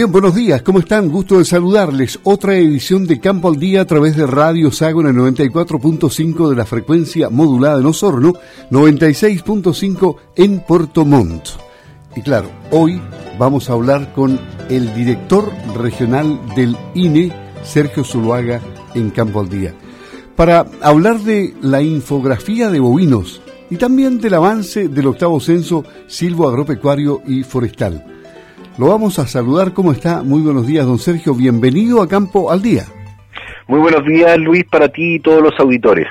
Bien, buenos días, ¿cómo están? Gusto de saludarles. Otra edición de Campo al Día a través de Radio Sago en el 94.5 de la frecuencia modulada en Osorno, 96.5 en Puerto Montt. Y claro, hoy vamos a hablar con el director regional del INE, Sergio Zuluaga, en Campo al Día, para hablar de la infografía de bovinos y también del avance del octavo censo silvo agropecuario y forestal. Lo vamos a saludar. ¿Cómo está? Muy buenos días, don Sergio. Bienvenido a Campo al Día. Muy buenos días, Luis, para ti y todos los auditores.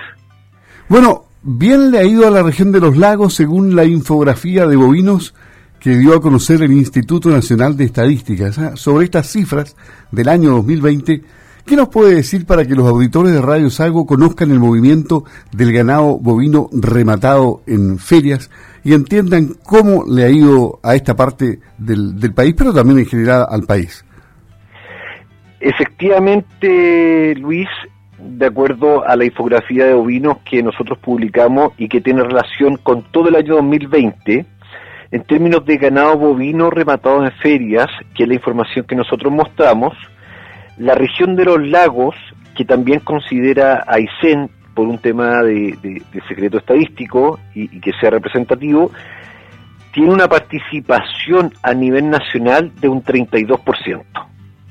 Bueno, bien le ha ido a la región de los lagos según la infografía de bovinos que dio a conocer el Instituto Nacional de Estadísticas. ¿ah? Sobre estas cifras del año 2020, ¿qué nos puede decir para que los auditores de Radio Sago conozcan el movimiento del ganado bovino rematado en ferias y entiendan cómo le ha ido a esta parte del, del país, pero también en general al país. Efectivamente, Luis, de acuerdo a la infografía de ovinos que nosotros publicamos y que tiene relación con todo el año 2020, en términos de ganado bovino rematado en ferias, que es la información que nosotros mostramos, la región de los lagos, que también considera Aysén por un tema de, secreto estadístico y, que sea representativo, tiene una participación a nivel nacional de un 32%.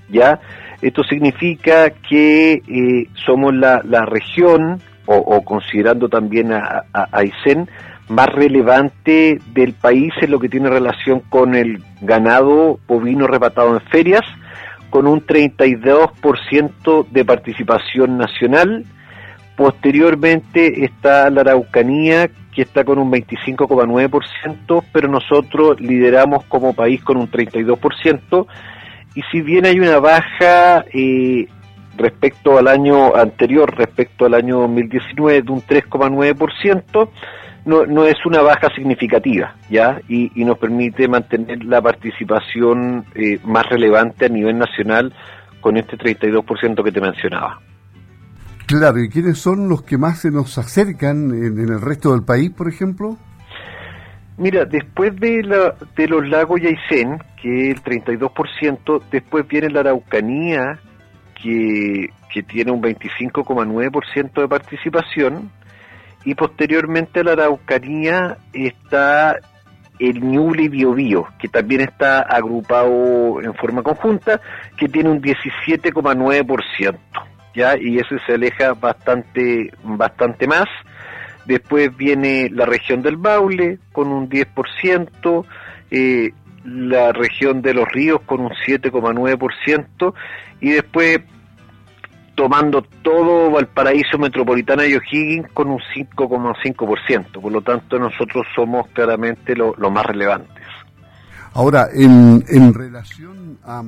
¿ya? Esto significa que eh, somos la, región, o, considerando también a, a, Aysén, más relevante del país en lo que tiene relación con el ganado bovino repartado en ferias, con un 32% de participación nacional Posteriormente está la Araucanía, que está con un 25,9%, pero nosotros lideramos como país con un 32%. Y si bien hay una baja eh, respecto al año anterior, respecto al año 2019, de un 3,9%, no, no es una baja significativa, ¿ya? Y, nos permite mantener la participación eh, más relevante a nivel nacional con este 32% que te mencionaba. Claro, ¿y quiénes son los que más se nos acercan en, el resto del país, por ejemplo? Mira, después de, la, de los lagos Yaisen, que es el 32%, después viene la Araucanía, que, que tiene un 25,9% de participación, y posteriormente a la Araucanía está el Ñuble Biobío, que también está agrupado en forma conjunta, que tiene un 17,9%. Y ese se aleja bastante, bastante más. Después viene la región del Baule con un 10%, eh, la región de los ríos con un 7,9% y después tomando todo Valparaíso Metropolitana y O'Higgins con un 5,5%. Por lo tanto, nosotros somos claramente los más relevantes. Ahora, en, en relación a,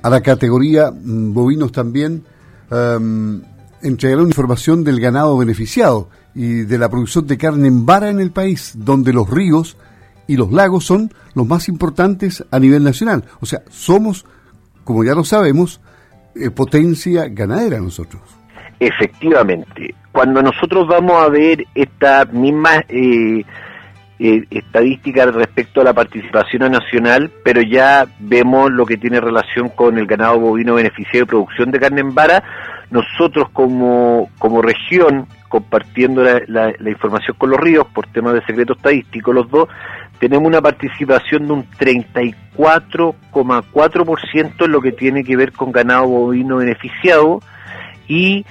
a la categoría mm, bovinos también, um, entregaron información del ganado beneficiado y de la producción de carne en vara en el país, donde los ríos y los lagos son los más importantes a nivel nacional. O sea, somos, como ya lo sabemos, eh, potencia ganadera nosotros. Efectivamente, cuando nosotros vamos a ver esta misma eh, eh, estadística respecto a la participación nacional, pero ya vemos lo que tiene relación con el ganado bovino beneficiado de producción de carne en vara, nosotros como, como región, compartiendo la, información con los ríos por temas de secreto estadístico, los dos, tenemos una participación de un 34,4% en lo que tiene que ver con ganado bovino beneficiado y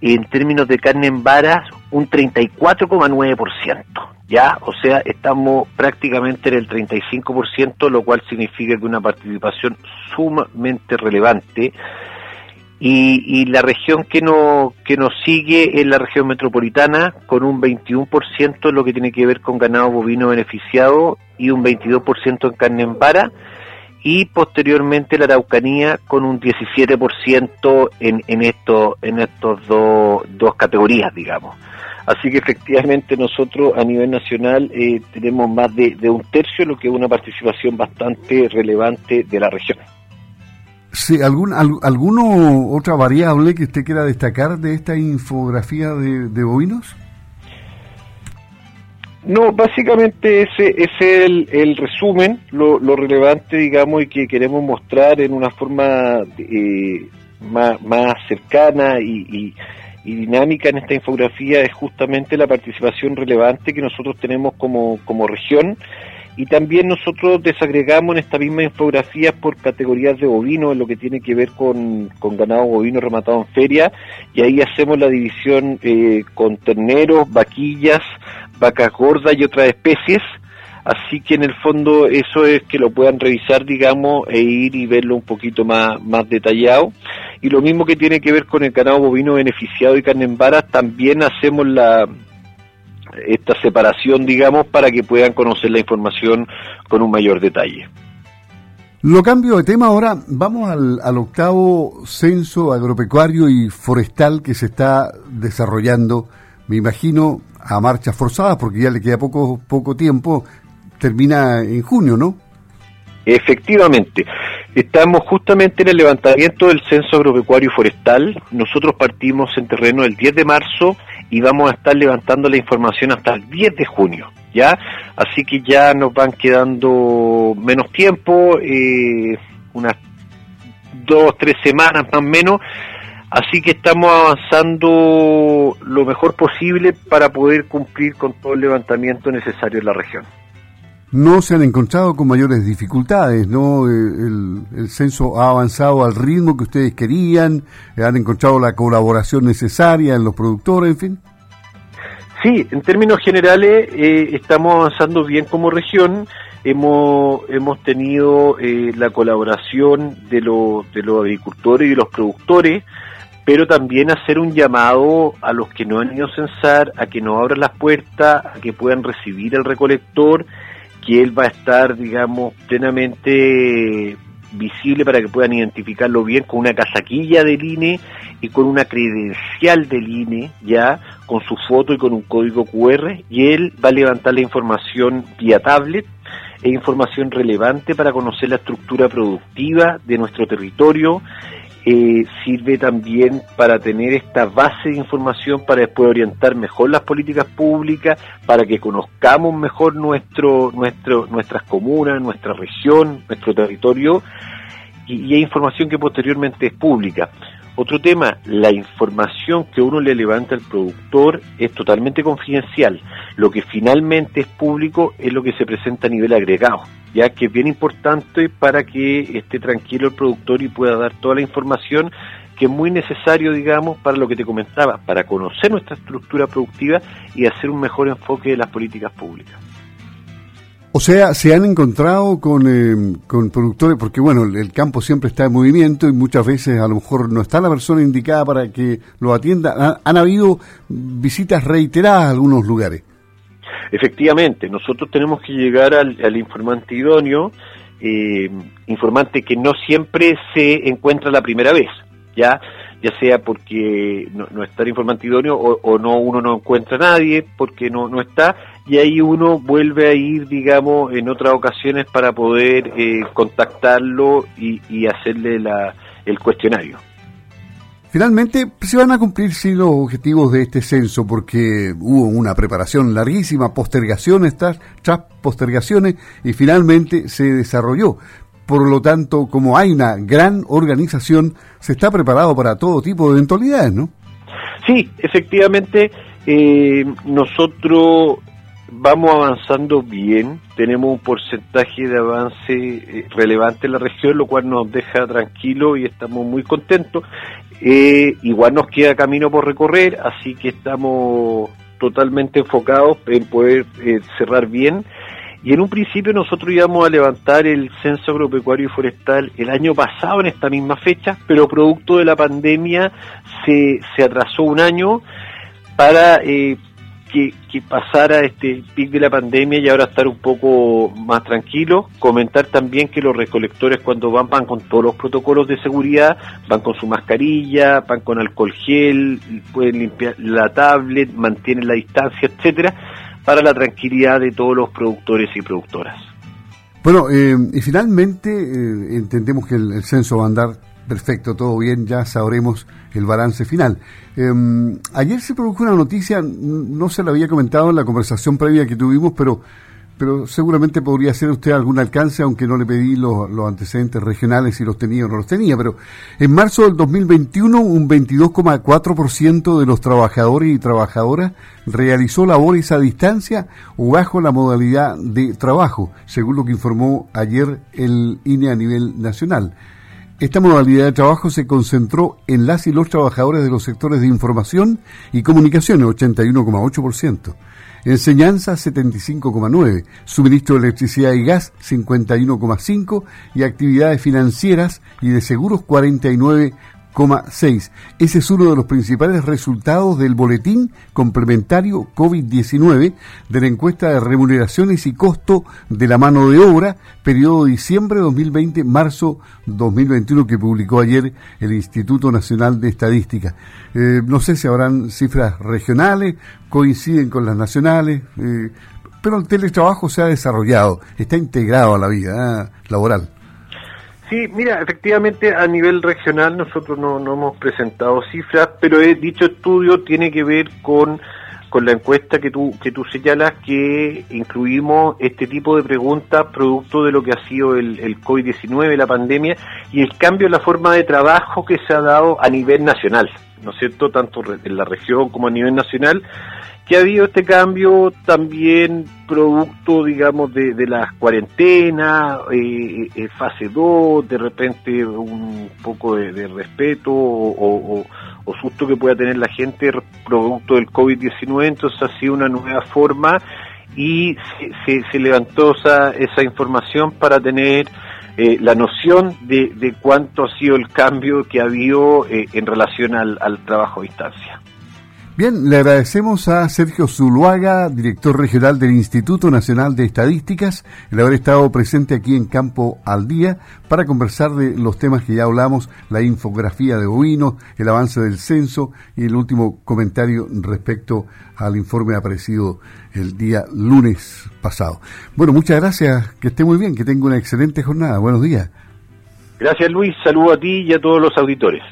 en términos de carne en varas un 34,9%, ¿ya? O sea, estamos prácticamente en el 35%, lo cual significa que una participación sumamente relevante y, la región que, no, que nos sigue es la región metropolitana con un 21% en lo que tiene que ver con ganado bovino beneficiado y un 22% en carne en vara y posteriormente la Araucanía con un 17% en, en, esto, en estos dos, dos categorías, digamos. Así que efectivamente nosotros a nivel nacional eh, tenemos más de, de un tercio, lo que es una participación bastante relevante de la región. Sí, ¿algún, ¿alguno otra variable que usted quiera destacar de esta infografía de, bovinos? No, básicamente ese, es el, resumen, lo, relevante, digamos, y que queremos mostrar en una forma eh, más, más, cercana y, dinámica en esta infografía es justamente la participación relevante que nosotros tenemos como, como región y también nosotros desagregamos en esta misma infografía por categorías de bovino, en lo que tiene que ver con, ganado bovino rematado en feria, y ahí hacemos la división eh, con terneros, vaquillas, vacas gordas y otras especies. Así que en el fondo eso es que lo puedan revisar, digamos, e ir y verlo un poquito más, más detallado. Y lo mismo que tiene que ver con el ganado bovino beneficiado y carne en varas, también hacemos la, esta separación, digamos, para que puedan conocer la información con un mayor detalle. Lo cambio de tema ahora, vamos al, octavo censo agropecuario y forestal que se está desarrollando, me imagino, a marchas forzadas, porque ya le queda poco, poco tiempo, termina en junio, ¿no? Efectivamente, estamos justamente en el levantamiento del censo agropecuario y forestal. Nosotros partimos en terreno el 10 de marzo y vamos a estar levantando la información hasta el 10 de junio, ¿ya? Así que ya nos van quedando menos tiempo, eh, unas dos, tres semanas más o menos, así que estamos avanzando lo mejor posible para poder cumplir con todo el levantamiento necesario en la región no se han encontrado con mayores dificultades, ¿no? Eh, el, censo ha avanzado al ritmo que ustedes querían, han encontrado la colaboración necesaria en los productores, en fin. Sí, en términos generales eh, estamos avanzando bien como región. Hemos, hemos tenido eh, la colaboración de, de los agricultores y de los productores, pero también hacer un llamado a los que no han ido a censar, a que no abran las puertas, a que puedan recibir el recolector que él va a estar, digamos, plenamente visible para que puedan identificarlo bien con una casaquilla del INE y con una credencial del INE, ya, con su foto y con un código QR, y él va a levantar la información vía tablet e información relevante para conocer la estructura productiva de nuestro territorio, eh, sirve también para tener esta base de información para después orientar mejor las políticas públicas, para que conozcamos mejor nuestro, nuestro, nuestras comunas, nuestra región, nuestro territorio, y, y hay información que posteriormente es pública. Otro tema, la información que uno le levanta al productor es totalmente confidencial. Lo que finalmente es público es lo que se presenta a nivel agregado, ya que es bien importante para que esté tranquilo el productor y pueda dar toda la información que es muy necesario, digamos, para lo que te comentaba, para conocer nuestra estructura productiva y hacer un mejor enfoque de las políticas públicas. O sea, se han encontrado con, eh, con productores, porque bueno, el campo siempre está en movimiento y muchas veces a lo mejor no está la persona indicada para que lo atienda. Han, habido visitas reiteradas a algunos lugares. Efectivamente, nosotros tenemos que llegar al, informante idóneo, eh, informante que no siempre se encuentra la primera vez, ya ya sea porque no, está el informante idóneo o, no uno no encuentra a nadie porque no, no está y ahí uno vuelve a ir, digamos, en otras ocasiones para poder eh, contactarlo y, hacerle la, el cuestionario. Finalmente, se van a cumplir sí, los objetivos de este censo porque hubo una preparación larguísima, postergaciones tras, tras postergaciones y finalmente se desarrolló. Por lo tanto, como hay una gran organización, se está preparado para todo tipo de eventualidades, ¿no? Sí, efectivamente, eh, nosotros vamos avanzando bien, tenemos un porcentaje de avance eh, relevante en la región, lo cual nos deja tranquilo y estamos muy contentos. Eh, igual nos queda camino por recorrer, así que estamos totalmente enfocados en poder eh, cerrar bien. Y en un principio nosotros íbamos a levantar el censo agropecuario y forestal el año pasado en esta misma fecha, pero producto de la pandemia se, se atrasó un año para que, pasara este pic de la pandemia y ahora estar un poco más tranquilo. Comentar también que los recolectores cuando van van con todos los protocolos de seguridad, van con su mascarilla, van con alcohol gel, pueden limpiar la tablet, mantienen la distancia, etcétera, para la tranquilidad de todos los productores y productoras. Bueno, eh, y finalmente eh, entendemos que el, censo va a andar Perfecto, todo bien, ya sabremos el balance final. Em, ayer se produjo una noticia, no se la había comentado en la conversación previa que tuvimos, pero pero seguramente podría hacer usted algún alcance, aunque no le pedí los, antecedentes regionales si los tenía o no los tenía. Pero en marzo del 2021, un 22,4% de los trabajadores y trabajadoras realizó labores a distancia o bajo la modalidad de trabajo, según lo que informó ayer el INE a nivel nacional. Esta modalidad de trabajo se concentró en las y los trabajadores de los sectores de información y comunicaciones, 81,8%. Enseñanza 75,9, suministro de electricidad y gas 51,5 y actividades financieras y de seguros 49 ese es uno de los principales resultados del boletín complementario COVID-19 de la encuesta de remuneraciones y costo de la mano de obra, periodo diciembre 2020-marzo 2021, que publicó ayer el Instituto Nacional de Estadística. Eh, no sé si habrán cifras regionales, coinciden con las nacionales, eh, pero el teletrabajo se ha desarrollado, está integrado a la vida ah, laboral. Sí, mira, efectivamente a nivel regional nosotros no, no hemos presentado cifras, pero dicho estudio tiene que ver con, con la encuesta que tú, que tú señalas que incluimos este tipo de preguntas producto de lo que ha sido el, el COVID-19, la pandemia y el cambio en la forma de trabajo que se ha dado a nivel nacional, ¿no es cierto? Tanto en la región como a nivel nacional que ha habido este cambio también producto, digamos, de, las cuarentenas, eh, eh fase 2, de repente un poco de, respeto o, susto que pueda tener la gente producto del COVID-19, entonces ha sido una nueva forma y se, levantó esa, esa información para tener eh, la noción de, cuánto ha sido el cambio que ha habido eh, en relación al trabajo a distancia. Bien, le agradecemos a Sergio Zuluaga, director regional del Instituto Nacional de Estadísticas, el haber estado presente aquí en Campo al Día para conversar de los temas que ya hablamos, la infografía de bovinos, el avance del censo y el último comentario respecto al informe aparecido el día lunes pasado. Bueno, muchas gracias, que esté muy bien, que tenga una excelente jornada. Buenos días. Gracias Luis, saludo a ti y a todos los auditores.